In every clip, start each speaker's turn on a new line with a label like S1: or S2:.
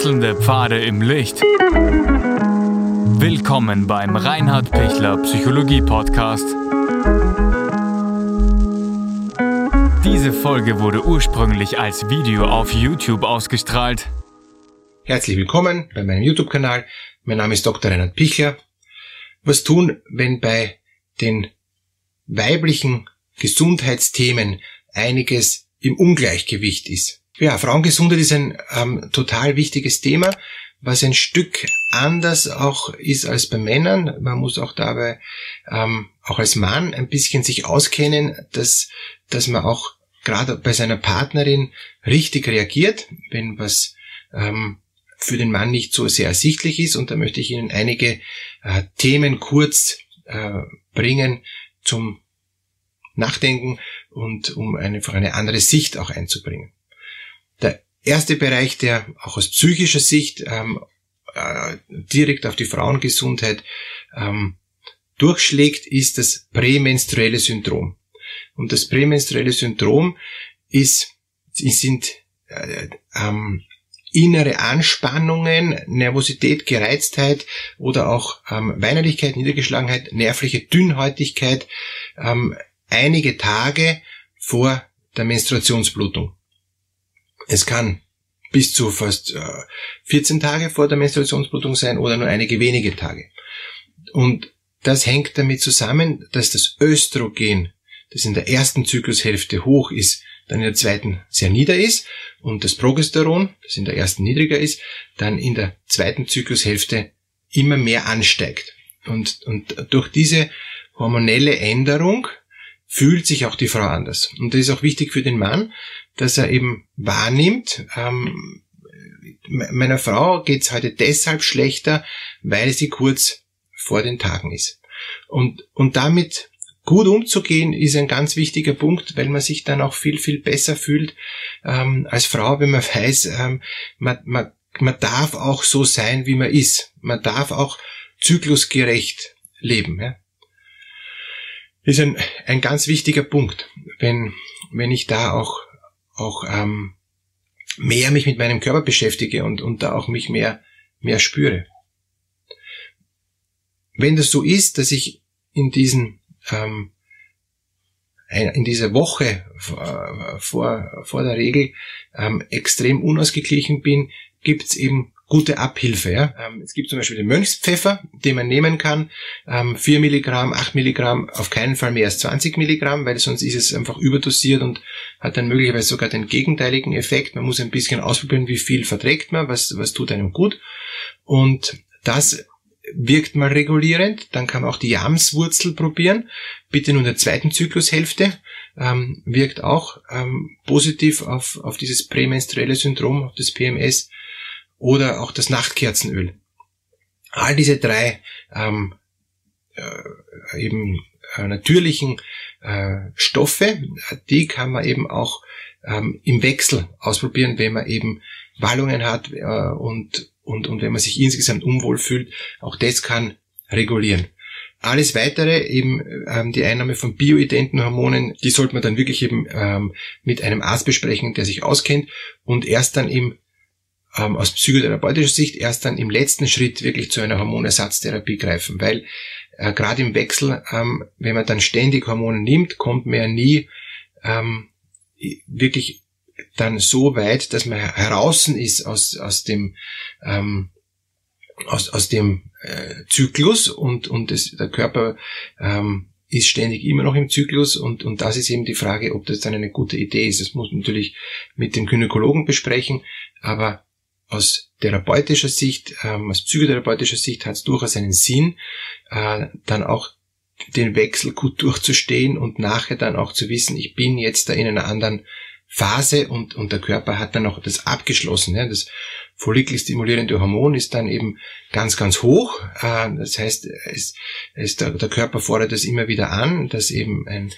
S1: Wechselnde Pfade im Licht. Willkommen beim Reinhard Pichler Psychologie Podcast. Diese Folge wurde ursprünglich als Video auf YouTube ausgestrahlt.
S2: Herzlich willkommen bei meinem YouTube-Kanal. Mein Name ist Dr. Reinhard Pichler. Was tun, wenn bei den weiblichen Gesundheitsthemen einiges im Ungleichgewicht ist? Ja, Frauengesundheit ist ein ähm, total wichtiges Thema, was ein Stück anders auch ist als bei Männern. Man muss auch dabei ähm, auch als Mann ein bisschen sich auskennen, dass, dass man auch gerade bei seiner Partnerin richtig reagiert, wenn was ähm, für den Mann nicht so sehr ersichtlich ist. Und da möchte ich Ihnen einige äh, Themen kurz äh, bringen zum Nachdenken und um einfach eine andere Sicht auch einzubringen. Erste Bereich, der auch aus psychischer Sicht ähm, äh, direkt auf die Frauengesundheit ähm, durchschlägt, ist das prämenstruelle Syndrom. Und das prämenstruelle Syndrom ist, sind äh, ähm, innere Anspannungen, Nervosität, Gereiztheit oder auch ähm, Weinerlichkeit, Niedergeschlagenheit, nervliche Dünnhäutigkeit ähm, einige Tage vor der Menstruationsblutung. Es kann bis zu fast äh, 14 Tage vor der Menstruationsblutung sein oder nur einige wenige Tage. Und das hängt damit zusammen, dass das Östrogen, das in der ersten Zyklushälfte hoch ist, dann in der zweiten sehr nieder ist und das Progesteron, das in der ersten niedriger ist, dann in der zweiten Zyklushälfte immer mehr ansteigt. Und, und durch diese hormonelle Änderung fühlt sich auch die Frau anders. Und das ist auch wichtig für den Mann, dass er eben wahrnimmt, ähm, meiner Frau geht's heute deshalb schlechter, weil sie kurz vor den Tagen ist. Und, und damit gut umzugehen ist ein ganz wichtiger Punkt, weil man sich dann auch viel, viel besser fühlt ähm, als Frau, wenn man weiß, ähm, man, man, man darf auch so sein, wie man ist. Man darf auch zyklusgerecht leben. Ja? Ist ein, ein ganz wichtiger Punkt, wenn, wenn ich da auch, auch ähm, mehr mich mit meinem Körper beschäftige und, und da auch mich mehr, mehr spüre. Wenn das so ist, dass ich in diesen ähm, in dieser Woche vor, vor der Regel ähm, extrem unausgeglichen bin, gibt's eben gute Abhilfe. Ja? Ähm, es gibt zum Beispiel den Mönchspfeffer, den man nehmen kann. Ähm, 4 Milligramm, 8 Milligramm, auf keinen Fall mehr als 20 Milligramm, weil sonst ist es einfach überdosiert und hat dann möglicherweise sogar den gegenteiligen Effekt. Man muss ein bisschen ausprobieren, wie viel verträgt man, was, was tut einem gut. Und das wirkt mal regulierend. Dann kann man auch die Jamswurzel probieren. Bitte nur in der zweiten Zyklushälfte. Ähm, wirkt auch ähm, positiv auf, auf dieses prämenstruelle Syndrom, auf das PMS oder auch das Nachtkerzenöl. All diese drei ähm, äh, eben äh, natürlichen äh, Stoffe, die kann man eben auch ähm, im Wechsel ausprobieren, wenn man eben Wallungen hat äh, und, und, und wenn man sich insgesamt unwohl fühlt. Auch das kann regulieren. Alles weitere, eben ähm, die Einnahme von bioidenten Hormonen, die sollte man dann wirklich eben ähm, mit einem Arzt besprechen, der sich auskennt und erst dann im ähm, aus psychotherapeutischer Sicht erst dann im letzten Schritt wirklich zu einer Hormonersatztherapie greifen, weil äh, gerade im Wechsel, ähm, wenn man dann ständig Hormone nimmt, kommt man ja nie ähm, wirklich dann so weit, dass man heraus ist aus, aus dem ähm, aus, aus dem äh, Zyklus und, und das, der Körper ähm, ist ständig immer noch im Zyklus und, und das ist eben die Frage, ob das dann eine gute Idee ist. Das muss man natürlich mit dem Gynäkologen besprechen, aber aus therapeutischer Sicht, ähm, aus psychotherapeutischer Sicht hat es durchaus einen Sinn, äh, dann auch den Wechsel gut durchzustehen und nachher dann auch zu wissen, ich bin jetzt da in einer anderen Phase und, und der Körper hat dann auch das abgeschlossen. Ja. Das follikelstimulierende Hormon ist dann eben ganz, ganz hoch. Äh, das heißt, es, es, der, der Körper fordert es immer wieder an, dass eben ein,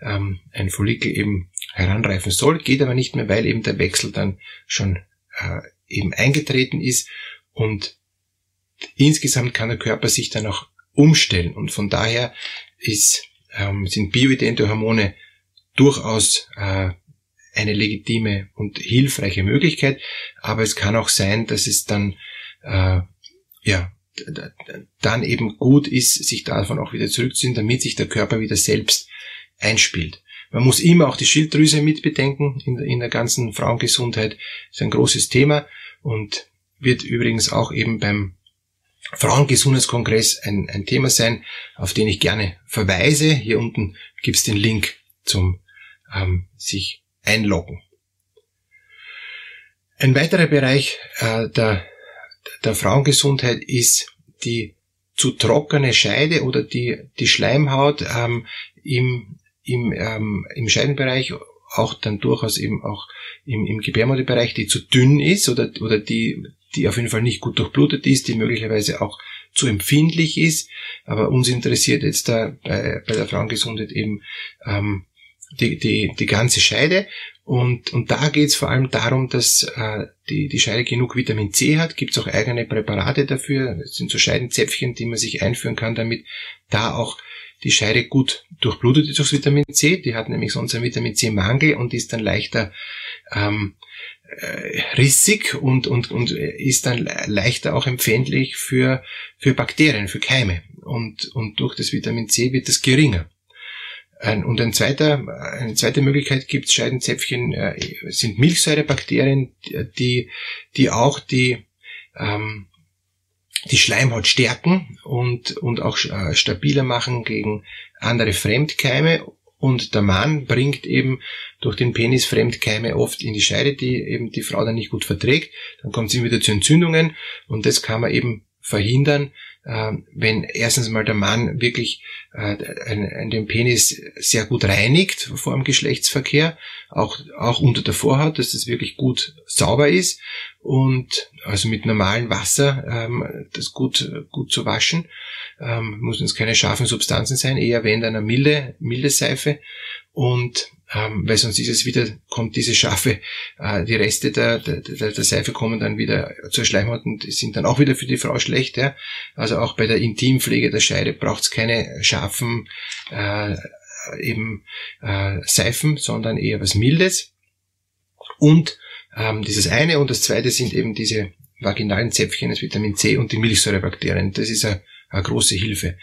S2: ähm, ein Follikel eben heranreifen soll, geht aber nicht mehr, weil eben der Wechsel dann schon äh, eben eingetreten ist. Und insgesamt kann der Körper sich dann auch umstellen. Und von daher ist, ähm, sind bioidente Hormone durchaus äh, eine legitime und hilfreiche Möglichkeit, aber es kann auch sein, dass es dann äh, ja dann eben gut ist, sich davon auch wieder zurückzuziehen, damit sich der Körper wieder selbst einspielt. Man muss immer auch die Schilddrüse mitbedenken in, in der ganzen Frauengesundheit. Ist ein großes Thema und wird übrigens auch eben beim Frauengesundheitskongress ein, ein Thema sein, auf den ich gerne verweise. Hier unten gibt's den Link zum ähm, sich einloggen. Ein weiterer Bereich äh, der, der Frauengesundheit ist die zu trockene Scheide oder die, die Schleimhaut ähm, im, im, ähm, im Scheidenbereich, auch dann durchaus eben auch im, im Gebärmutterbereich, die zu dünn ist oder, oder die, die auf jeden Fall nicht gut durchblutet ist, die möglicherweise auch zu empfindlich ist. Aber uns interessiert jetzt da bei, bei der Frauengesundheit eben ähm, die, die, die ganze Scheide. Und, und da geht es vor allem darum, dass äh, die, die Scheide genug Vitamin C hat. Gibt es auch eigene Präparate dafür. Das sind so Scheidenzäpfchen, die man sich einführen kann, damit da auch die Scheide gut durchblutet ist durchs Vitamin C. Die hat nämlich sonst einen Vitamin C-Mangel und ist dann leichter ähm, äh, rissig und, und, und ist dann leichter auch empfindlich für, für Bakterien, für Keime. Und, und durch das Vitamin C wird das geringer. Ein, und ein zweiter, eine zweite Möglichkeit gibt Scheidenzäpfchen, äh, sind Milchsäurebakterien, die, die auch die, ähm, die Schleimhaut stärken und, und auch äh, stabiler machen gegen andere Fremdkeime. Und der Mann bringt eben durch den Penis Fremdkeime oft in die Scheide, die eben die Frau dann nicht gut verträgt. Dann kommt es wieder zu Entzündungen und das kann man eben verhindern, ähm, wenn erstens mal der Mann wirklich äh, den Penis sehr gut reinigt vor dem Geschlechtsverkehr, auch, auch unter der Vorhaut, dass das wirklich gut sauber ist und also mit normalem Wasser ähm, das gut, gut zu waschen. Ähm, muss uns keine scharfen Substanzen sein, eher wenn dann eine milde, milde Seife und ähm, weil sonst ist es wieder, kommt diese scharfe, äh, die Reste der, der, der, Seife kommen dann wieder zur Schleimhaut und sind dann auch wieder für die Frau schlecht. Ja? Also auch bei der Intimpflege der Scheide braucht es keine scharfen äh, eben äh, Seifen, sondern eher was Mildes. Und ähm, dieses eine und das zweite sind eben diese vaginalen Zäpfchen, das Vitamin C und die Milchsäurebakterien. Das ist eine, große Hilfe.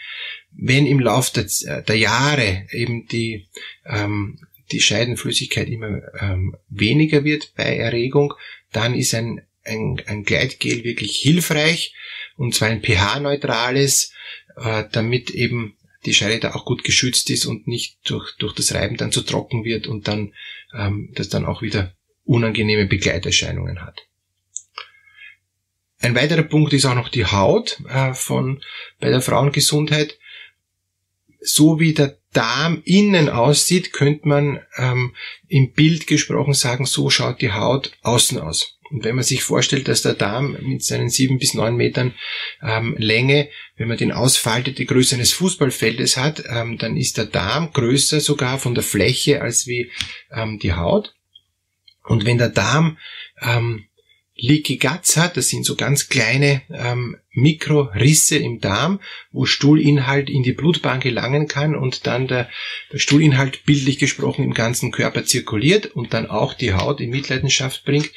S2: Wenn im Laufe der, der Jahre eben die ähm, die Scheidenflüssigkeit immer ähm, weniger wird bei Erregung, dann ist ein, ein, ein Gleitgel wirklich hilfreich und zwar ein pH-neutrales, äh, damit eben die Scheide da auch gut geschützt ist und nicht durch, durch das Reiben dann zu trocken wird und dann ähm, das dann auch wieder unangenehme Begleiterscheinungen hat. Ein weiterer Punkt ist auch noch die Haut äh, von bei der Frauengesundheit. So wie der Darm innen aussieht, könnte man ähm, im Bild gesprochen sagen, so schaut die Haut außen aus. Und wenn man sich vorstellt, dass der Darm mit seinen sieben bis neun Metern ähm, Länge, wenn man den ausfaltet, die Größe eines Fußballfeldes hat, ähm, dann ist der Darm größer sogar von der Fläche als wie ähm, die Haut. Und wenn der Darm ähm, Leaky Guts hat. Das sind so ganz kleine ähm, Mikrorisse im Darm, wo Stuhlinhalt in die Blutbahn gelangen kann und dann der, der Stuhlinhalt bildlich gesprochen im ganzen Körper zirkuliert und dann auch die Haut in Mitleidenschaft bringt.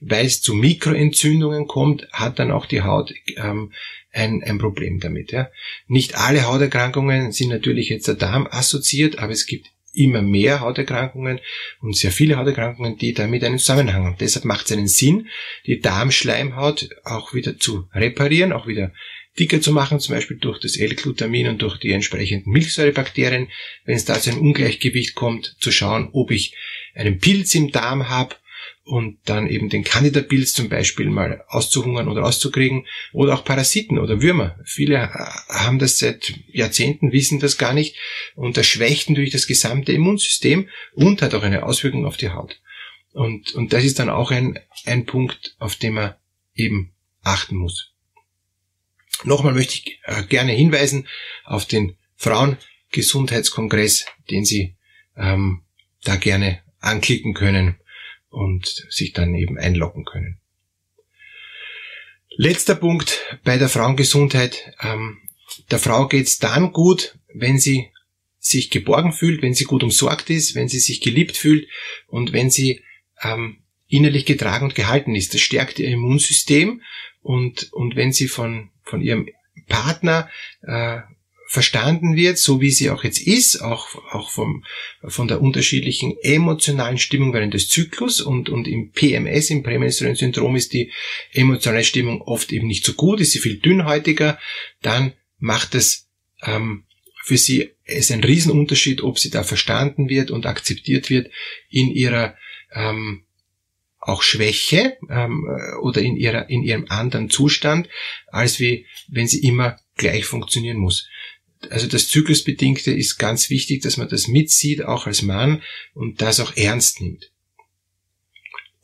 S2: Weil es zu Mikroentzündungen kommt, hat dann auch die Haut ähm, ein, ein Problem damit. Ja. Nicht alle Hauterkrankungen sind natürlich jetzt der Darm assoziiert, aber es gibt immer mehr Hauterkrankungen und sehr viele Hauterkrankungen, die damit einen Zusammenhang haben. Deshalb macht es einen Sinn, die Darmschleimhaut auch wieder zu reparieren, auch wieder dicker zu machen, zum Beispiel durch das L-Glutamin und durch die entsprechenden Milchsäurebakterien. Wenn es da zu einem Ungleichgewicht kommt, zu schauen, ob ich einen Pilz im Darm habe und dann eben den Candida-Pilz zum Beispiel mal auszuhungern oder auszukriegen oder auch Parasiten oder Würmer. Viele äh, haben das seit Jahrzehnten, wissen das gar nicht und das schwächt natürlich das gesamte Immunsystem und hat auch eine Auswirkung auf die Haut. Und, und das ist dann auch ein, ein Punkt, auf den man eben achten muss. Nochmal möchte ich äh, gerne hinweisen auf den Frauengesundheitskongress, den Sie ähm, da gerne anklicken können und sich dann eben einloggen können. Letzter Punkt bei der Frauengesundheit. Ähm, der Frau geht's dann gut, wenn sie sich geborgen fühlt, wenn sie gut umsorgt ist, wenn sie sich geliebt fühlt und wenn sie ähm, innerlich getragen und gehalten ist. Das stärkt ihr Immunsystem und, und wenn sie von, von ihrem Partner äh, verstanden wird, so wie sie auch jetzt ist, auch, auch vom, von der unterschiedlichen emotionalen Stimmung während des Zyklus und, und im PMS, im prämenstruellen Syndrom ist die emotionale Stimmung oft eben nicht so gut, ist sie viel dünnhäutiger, dann macht es ähm, für sie es ein Riesenunterschied, ob sie da verstanden wird und akzeptiert wird in ihrer ähm, auch Schwäche ähm, oder in, ihrer, in ihrem anderen Zustand, als wie wenn sie immer gleich funktionieren muss. Also das Zyklusbedingte ist ganz wichtig, dass man das mitsieht, auch als Mann, und das auch ernst nimmt.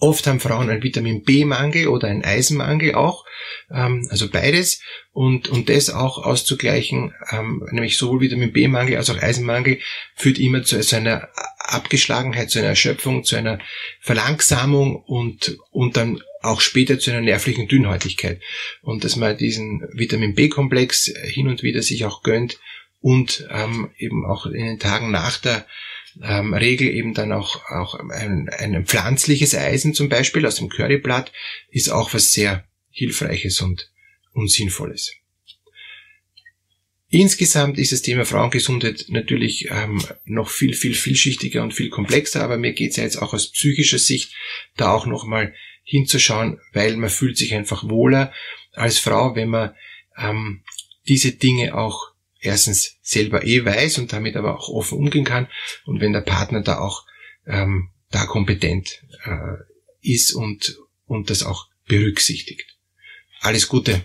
S2: Oft haben Frauen einen Vitamin B-Mangel oder einen Eisenmangel auch, ähm, also beides. Und, und das auch auszugleichen, ähm, nämlich sowohl Vitamin B-Mangel als auch Eisenmangel, führt immer zu, einer Abgeschlagenheit, zu einer Erschöpfung, zu einer Verlangsamung und, und dann auch später zu einer nervlichen Dünnhäutigkeit. Und dass man diesen Vitamin B-Komplex hin und wieder sich auch gönnt und ähm, eben auch in den Tagen nach der ähm, Regel eben dann auch, auch ein, ein pflanzliches Eisen zum Beispiel aus dem Curryblatt ist auch was sehr Hilfreiches und, und Sinnvolles. Insgesamt ist das Thema Frauengesundheit natürlich ähm, noch viel, viel vielschichtiger und viel komplexer, aber mir geht es ja jetzt auch aus psychischer Sicht da auch nochmal hinzuschauen, weil man fühlt sich einfach wohler als Frau, wenn man ähm, diese Dinge auch erstens selber eh weiß und damit aber auch offen umgehen kann und wenn der Partner da auch ähm, da kompetent äh, ist und, und das auch berücksichtigt. Alles Gute!